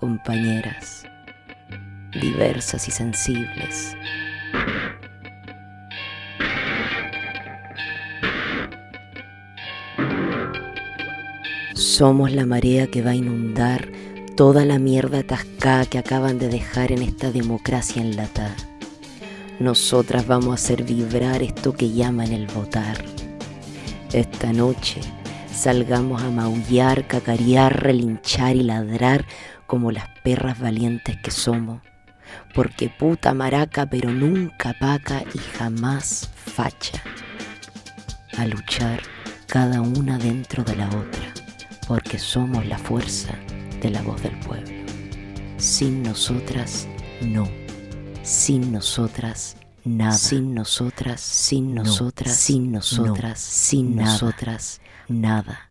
compañeras, diversas y sensibles. Somos la marea que va a inundar toda la mierda atascada que acaban de dejar en esta democracia enlatada. Nosotras vamos a hacer vibrar esto que llaman el votar. Esta noche salgamos a maullar, cacarear, relinchar y ladrar como las perras valientes que somos. Porque puta maraca, pero nunca paca y jamás facha. A luchar cada una dentro de la otra, porque somos la fuerza de la voz del pueblo. Sin nosotras, no. Sin nosotras, nada. Sin nosotras, sin nosotras, sin nosotras, sin nosotras, nada.